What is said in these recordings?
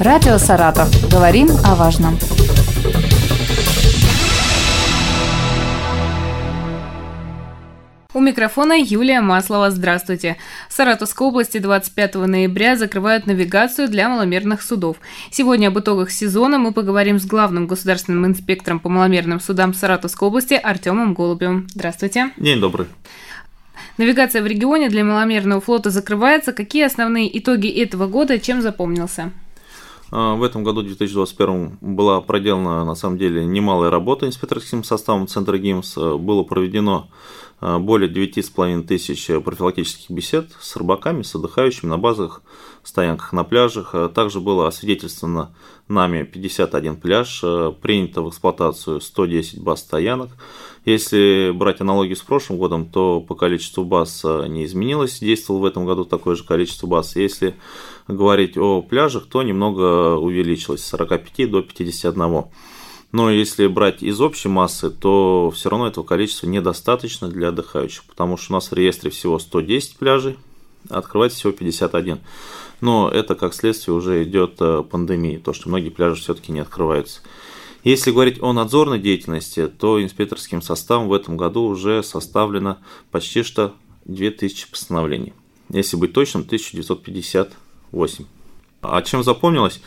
Радио «Саратов». Говорим о важном. У микрофона Юлия Маслова. Здравствуйте. В Саратовской области 25 ноября закрывают навигацию для маломерных судов. Сегодня об итогах сезона мы поговорим с главным государственным инспектором по маломерным судам Саратовской области Артемом Голубевым. Здравствуйте. День добрый. Навигация в регионе для маломерного флота закрывается. Какие основные итоги этого года, чем запомнился? А, в этом году, 2021, была проделана на самом деле немалая работа инспекторским составом Центра ГИМС. Было проведено а, более 9,5 тысяч профилактических бесед с рыбаками, с отдыхающими на базах, стоянках на пляжах. А, также было освидетельствовано нами 51 пляж, принято в эксплуатацию 110 баз стоянок. Если брать аналогию с прошлым годом, то по количеству баз не изменилось, действовал в этом году такое же количество баз. Если говорить о пляжах, то немного увеличилось с 45 до 51. Но если брать из общей массы, то все равно этого количества недостаточно для отдыхающих, потому что у нас в реестре всего 110 пляжей, а открывается всего 51. Но это как следствие уже идет э, пандемии, то, что многие пляжи все-таки не открываются. Если говорить о надзорной деятельности, то инспекторским составом в этом году уже составлено почти что 2000 постановлений. Если быть точным, 1958. А чем запомнилось?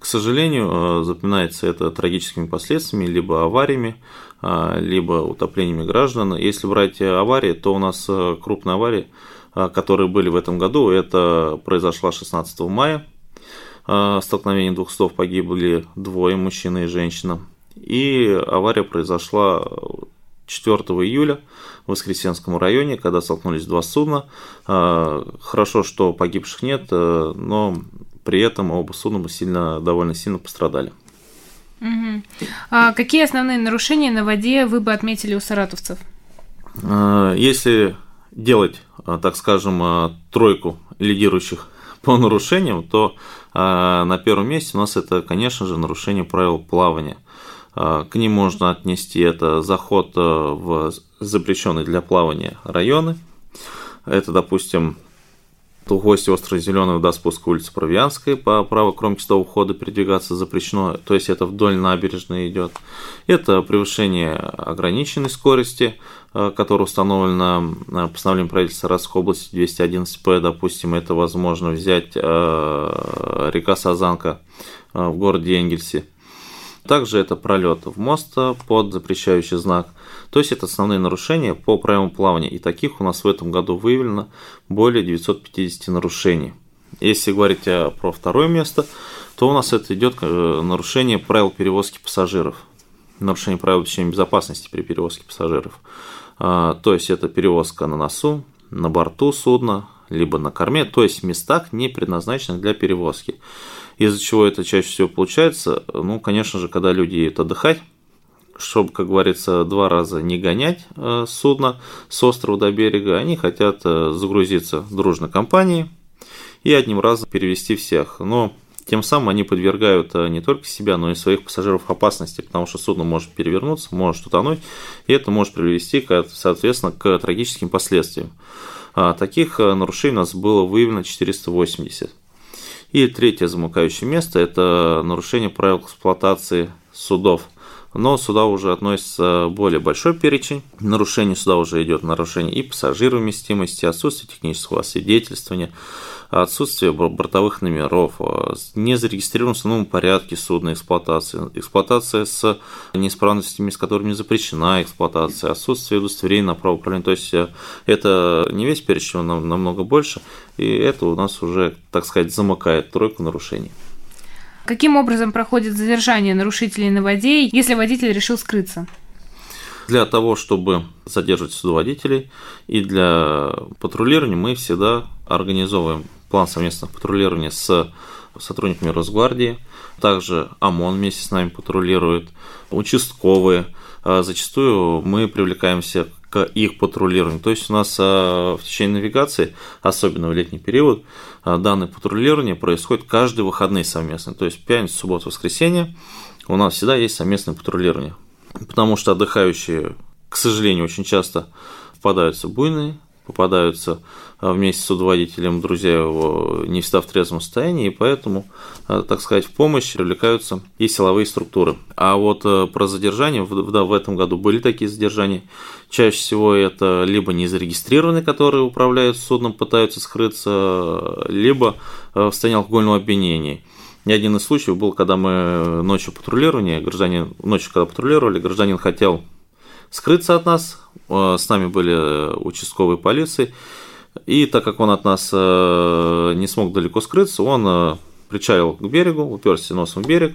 К сожалению, э, запоминается это трагическими последствиями, либо авариями, э, либо утоплениями граждан. Если брать аварии, то у нас э, крупные аварии, которые были в этом году, это произошла 16 мая, столкновение двух судов погибли двое, мужчина и женщина. И авария произошла 4 июля в Воскресенском районе, когда столкнулись два судна. Хорошо, что погибших нет, но при этом оба судна сильно, довольно сильно пострадали. Угу. А какие основные нарушения на воде вы бы отметили у саратовцев? Если делать, так скажем, тройку лидирующих по нарушениям, то на первом месте у нас это, конечно же, нарушение правил плавания. К ним можно отнести это заход в запрещенные для плавания районы. Это, допустим, гости острова Зеленого до спуска улицы Провианской по правой кромке судового хода передвигаться запрещено, то есть это вдоль набережной идет. Это превышение ограниченной скорости, э, которая установлена э, постановлением правительства Саратовской области 211П, допустим, это возможно взять э, река Сазанка в городе Энгельсе. Также это пролет в мост под запрещающий знак. То есть это основные нарушения по правилам плавания. И таких у нас в этом году выявлено более 950 нарушений. Если говорить про второе место, то у нас это идет э, нарушение правил перевозки пассажиров. Нарушение правил обеспечения безопасности при перевозке пассажиров. А, то есть это перевозка на носу, на борту судна, либо на корме, то есть в местах, не предназначенных для перевозки. Из-за чего это чаще всего получается? Ну, конечно же, когда люди едут отдыхать, чтобы, как говорится, два раза не гонять э, судно с острова до берега, они хотят э, загрузиться в дружной компании и одним разом перевести всех. Но тем самым они подвергают э, не только себя, но и своих пассажиров опасности, потому что судно может перевернуться, может утонуть, и это может привести, соответственно, к трагическим последствиям. А таких нарушений у нас было выявлено 480. И третье замыкающее место – это нарушение правил эксплуатации судов. Но сюда уже относится более большой перечень. Нарушений сюда уже идет нарушение и пассажировместимости, отсутствие технического освидетельствования, отсутствие бортовых номеров, а, не зарегистрирован в установленном порядке судна эксплуатации, эксплуатация с неисправностями, с которыми запрещена эксплуатация, отсутствие удостоверения на право управления. То есть э, это не весь перечень, он намного больше, и это у нас уже, так сказать, замыкает тройку нарушений. Каким образом проходит задержание нарушителей на воде, если водитель решил скрыться? Для того, чтобы задерживать судоводителей и для патрулирования мы всегда организовываем план совместного патрулирования с сотрудниками Росгвардии. Также ОМОН вместе с нами патрулирует, участковые. А зачастую мы привлекаемся к их патрулированию. То есть у нас а, в течение навигации, особенно в летний период, а, данное патрулирование происходит каждые выходные совместно. То есть пятница, суббота, воскресенье у нас всегда есть совместное патрулирование. Потому что отдыхающие, к сожалению, очень часто впадаются в буйные попадаются а, вместе с судоводителем друзья его не всегда в трезвом состоянии, и поэтому, а, так сказать, в помощь привлекаются и силовые структуры. А вот э, про задержание, да, в этом году были такие задержания. Чаще всего это либо незарегистрированные, которые управляют судном, пытаются скрыться, либо э, в состоянии алкогольного опьянения. И один из случаев был, когда мы ночью патрулировали, гражданин, ночью когда патрулировали, гражданин хотел скрыться от нас, э, с нами были участковые полиции, и так как он от нас э, не смог далеко скрыться, он э, причалил к берегу, уперся носом в берег,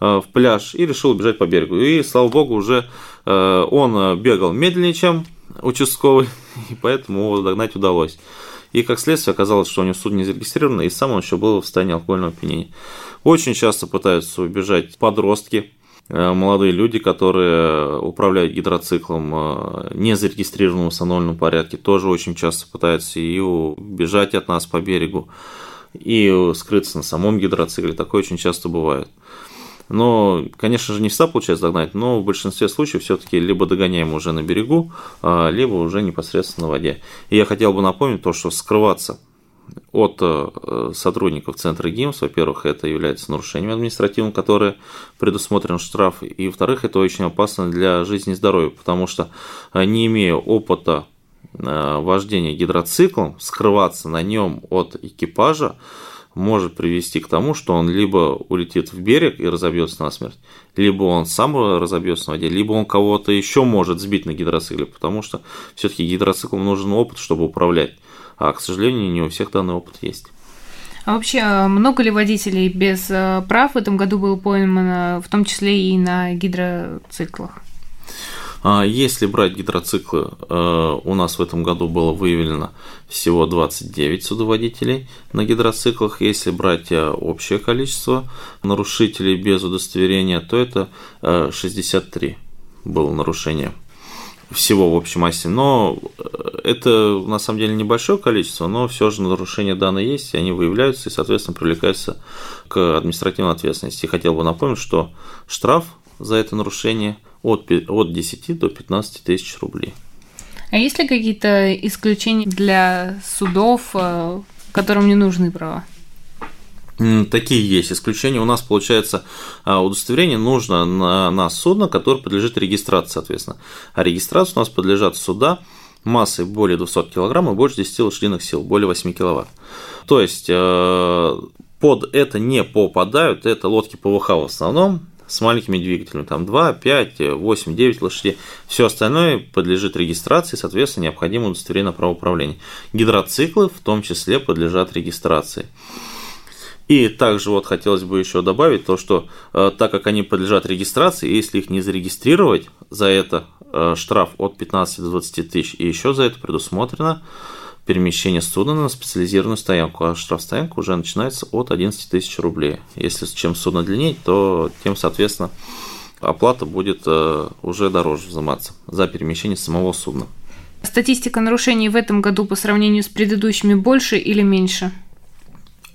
в пляж и решил бежать по берегу. И, слава богу, уже он бегал медленнее, чем участковый, и поэтому его догнать удалось. И как следствие оказалось, что у него суд не зарегистрирован, и сам он еще был в состоянии алкогольного опьянения. Очень часто пытаются убежать подростки, э, молодые люди, которые управляют гидроциклом э, не зарегистрированном в установленном порядке, тоже очень часто пытаются и убежать от нас по берегу, и скрыться на самом гидроцикле. Такое очень часто бывает. Но, конечно же, не всегда получается догнать, но в большинстве случаев все-таки либо догоняем уже на берегу, а, либо уже непосредственно на воде. И я хотел бы напомнить то, что скрываться от э, сотрудников Центра ГИМС, во-первых, это является нарушением административным, которое предусмотрен штраф, и, во-вторых, это очень опасно для жизни и здоровья, потому что, э, не имея опыта э, вождения гидроциклом, скрываться на нем от экипажа может привести к тому, что он либо улетит в берег и разобьется насмерть, либо он сам разобьется на воде, либо он кого-то еще может сбить на гидроцикле, потому что все-таки гидроциклом нужен опыт, чтобы управлять. А, к сожалению, не у всех данный опыт есть. А вообще, а много ли водителей без а, прав в этом году было поймано, в том числе и на гидроциклах? А если брать гидроциклы, у нас в этом году было выявлено всего 29 судоводителей на гидроциклах. Если брать общее количество нарушителей без удостоверения, то это 63 э, было нарушение всего в общей массе. Но это на самом деле небольшое количество, но все же нарушения данные есть, и они выявляются и, соответственно, привлекаются к административной ответственности. И хотел бы напомнить, что штраф за это нарушение от, от 10 до 15 тысяч рублей. А есть ли какие-то исключения для судов, э, которым не нужны права? Такие есть исключения. У нас, получается, а, удостоверение нужно на, на судно, которое подлежит регистрации, соответственно. А регистрацию у нас подлежат суда массой более 200 кг и больше 10 лошадиных сил, более 8 кВт. То есть, э, под это не попадают, это лодки ПВХ в основном, с маленькими двигателями, там 2, 5, 8, 9 лошадей. Все остальное подлежит регистрации, соответственно, необходимо удостоверение на право управления. Гидроциклы в том числе подлежат регистрации. И также вот хотелось бы еще добавить то, что э, так как они подлежат регистрации, если их не зарегистрировать, за это э, штраф от 15 до 20 тысяч, и еще за это предусмотрено перемещение судна на специализированную стоянку, а штрафстоянка уже начинается от 11 тысяч рублей. Если чем судно длиннее, то тем, соответственно, оплата будет э, уже дороже взиматься за перемещение самого судна. Статистика нарушений в этом году по сравнению с предыдущими больше или меньше?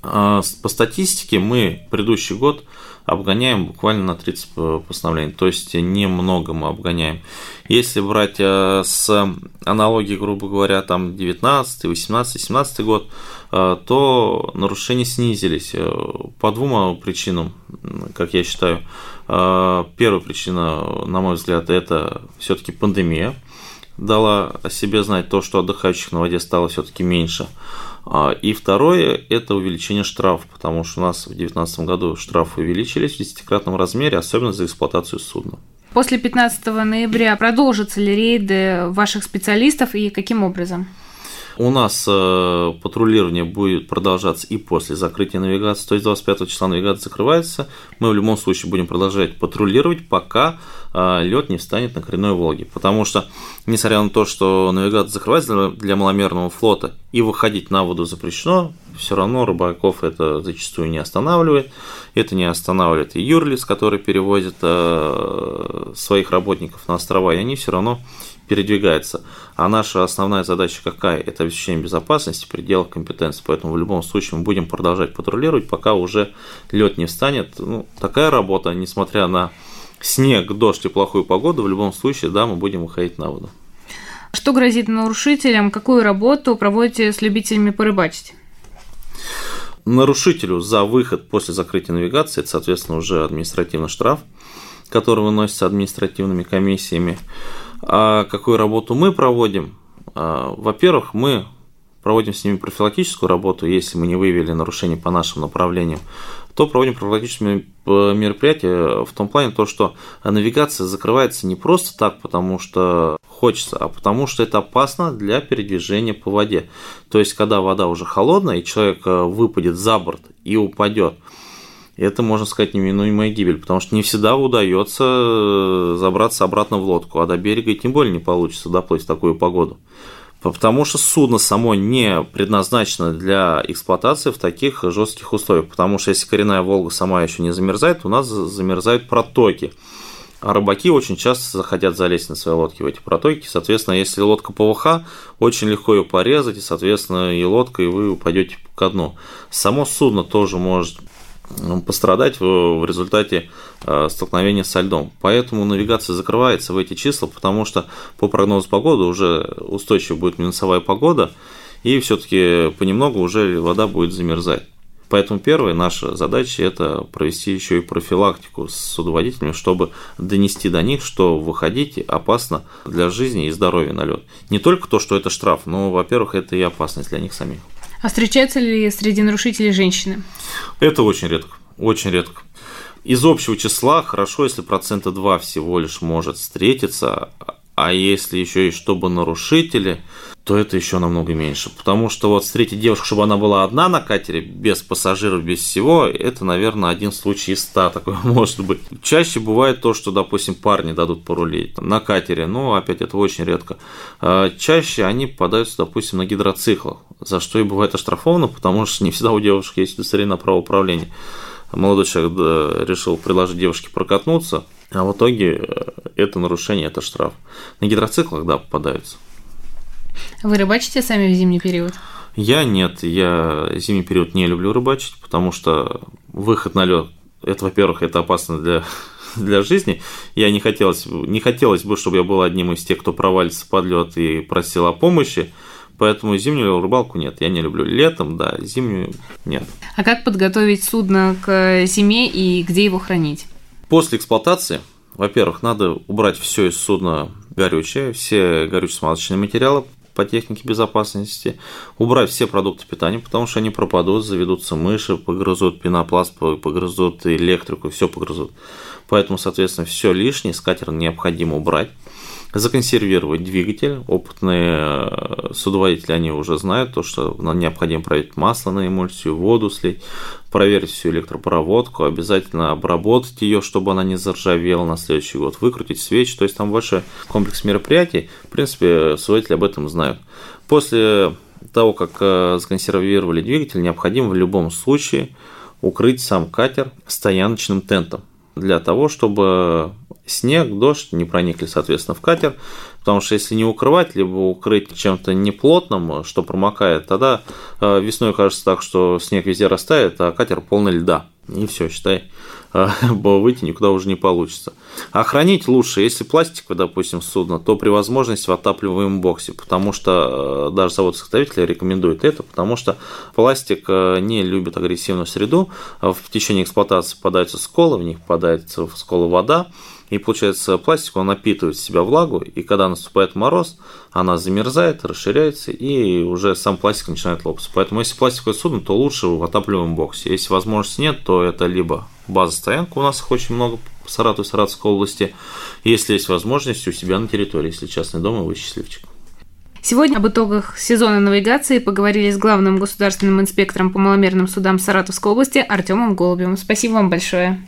А, по статистике мы предыдущий год обгоняем буквально на 30 э, постановлений, то есть немного мы обгоняем. Если брать э, с аналогии, грубо говоря, там 19, 18, 17 год, э, то нарушения снизились по двум причинам, как я считаю. Первая причина, на мой взгляд, это все-таки пандемия дала о себе знать то, что отдыхающих на воде стало все-таки меньше. А, и второе – это увеличение штрафов, потому что у нас в 2019 году штрафы увеличились в десятикратном размере, особенно за эксплуатацию судна. После 15 ноября продолжатся ли рейды ваших специалистов и каким образом? У нас э, патрулирование будет продолжаться и после закрытия навигации, то есть 25 числа навигация закрывается. Мы в любом случае будем продолжать патрулировать, пока э, лед не встанет на коренной Волге. Потому что, несмотря на то, что навигация закрывается для маломерного флота и выходить на воду запрещено, все равно рыбаков это зачастую не останавливает. Это не останавливает и Юрлиц, который перевозит э, своих работников на острова, и они все равно передвигается. А наша основная задача какая? Это обеспечение безопасности в пределах компетенции. Поэтому в любом случае мы будем продолжать патрулировать, пока уже лед не встанет. Ну, такая работа, несмотря на снег, дождь и плохую погоду, в любом случае, да, мы будем выходить на воду. Что грозит нарушителям? Какую работу проводите с любителями порыбачить? Нарушителю за выход после закрытия навигации, это, соответственно, уже административный штраф, который выносится административными комиссиями. А какую работу мы проводим? А, во-первых, мы проводим с ними профилактическую работу, если мы не выявили нарушения по нашим направлениям, то проводим профилактические мероприятия в том плане, то, что навигация закрывается не просто так, потому что хочется, а потому что это опасно для передвижения по воде. То есть, когда вода уже холодная, и человек э, выпадет за борт и упадет, это, можно сказать, неминуемая гибель, потому что не всегда удается э, забраться обратно в лодку, а до берега и тем более не получится доплыть в такую погоду потому что судно само не предназначено для эксплуатации в таких жестких условиях, потому что если коренная Волга сама еще не замерзает, у нас замерзают протоки. А рыбаки очень часто захотят залезть на свои лодки в эти протоки. Соответственно, если лодка ПВХ, очень легко ее порезать, и, соответственно, и лодка, и вы упадете ко дну. Само судно тоже может пострадать в результате э, столкновения со льдом. Поэтому навигация закрывается в эти числа, потому что по прогнозу погоды уже устойчиво будет минусовая погода, и все-таки понемногу уже вода будет замерзать. Поэтому первая наша задача – это провести еще и профилактику с судоводителями, чтобы донести до них, что выходить опасно для жизни и здоровья на лед. Не только то, что это штраф, но, во-первых, это и опасность для них самих. А встречаются ли среди нарушителей женщины? Это очень редко, очень редко. Из общего числа хорошо, если процента 2 всего лишь может встретиться, а если еще и чтобы нарушители, то это еще намного меньше. Потому что вот встретить девушку, чтобы она была одна на катере, без пассажиров, без всего, это, наверное, один случай из ста такой может быть. Чаще бывает то, что, допустим, парни дадут порулить на катере, но, опять, это очень редко. А чаще они попадаются, допустим, на гидроциклах, за что и бывает оштрафовано, потому что не всегда у девушек есть удостоверение на право управления. Молодой человек решил предложить девушке прокатнуться, а в итоге э, это нарушение, это штраф. На гидроциклах, да, попадаются. Вы рыбачите сами в зимний период? Я нет, я зимний период не люблю рыбачить, потому что выход на лед, это, во-первых, это опасно для, для жизни. Я не хотелось, не хотелось бы, чтобы я был одним из тех, кто провалится под лед и просил о помощи. Поэтому зимнюю рыбалку нет, я не люблю. Летом, да, зимнюю нет. А как подготовить судно к зиме и где его хранить? После эксплуатации, во-первых, надо убрать все из судна горючее, все горюче-смазочные материалы, по технике безопасности, убрать все продукты питания, потому что они пропадут, заведутся мыши, погрызут пенопласт, погрызут электрику, все погрызут. Поэтому, соответственно, все лишнее с необходимо убрать законсервировать двигатель. Опытные э, судоводители, они уже знают, то, что необходимо проверить масло на эмульсию, воду слить, проверить всю электропроводку, обязательно обработать ее, чтобы она не заржавела на следующий год, выкрутить свечи, то есть там большой комплекс мероприятий, в принципе, судоводители об этом знают. После того, как э, законсервировали двигатель, необходимо в любом случае укрыть сам катер стояночным тентом для того, чтобы снег, дождь не проникли, соответственно, в катер, потому что если не укрывать, либо укрыть чем-то неплотным, что промокает, тогда э, весной кажется так, что снег везде растает, а катер полный льда. И все, считай, э, выйти никуда уже не получится. А хранить лучше, если пластиковое, допустим, судно, то при возможности в отапливаемом боксе, потому что э, даже завод-изготовитель рекомендует это, потому что пластик не любит агрессивную среду, в течение эксплуатации попадаются сколы, в них попадается в сколы вода, и получается, пластик, он напитывает в себя влагу, и когда наступает мороз, она замерзает, расширяется, и уже сам пластик начинает лопаться. Поэтому, если пластиковое судно, то лучше в отапливаемом боксе. Если возможности нет, то это либо база стоянка, у нас их очень много по Саратову, Саратовской области. Если есть возможность, у себя на территории, если частный дом, и вы счастливчик. Сегодня об итогах сезона навигации поговорили с главным государственным инспектором по маломерным судам Саратовской области Артемом Голубевым. Спасибо вам большое.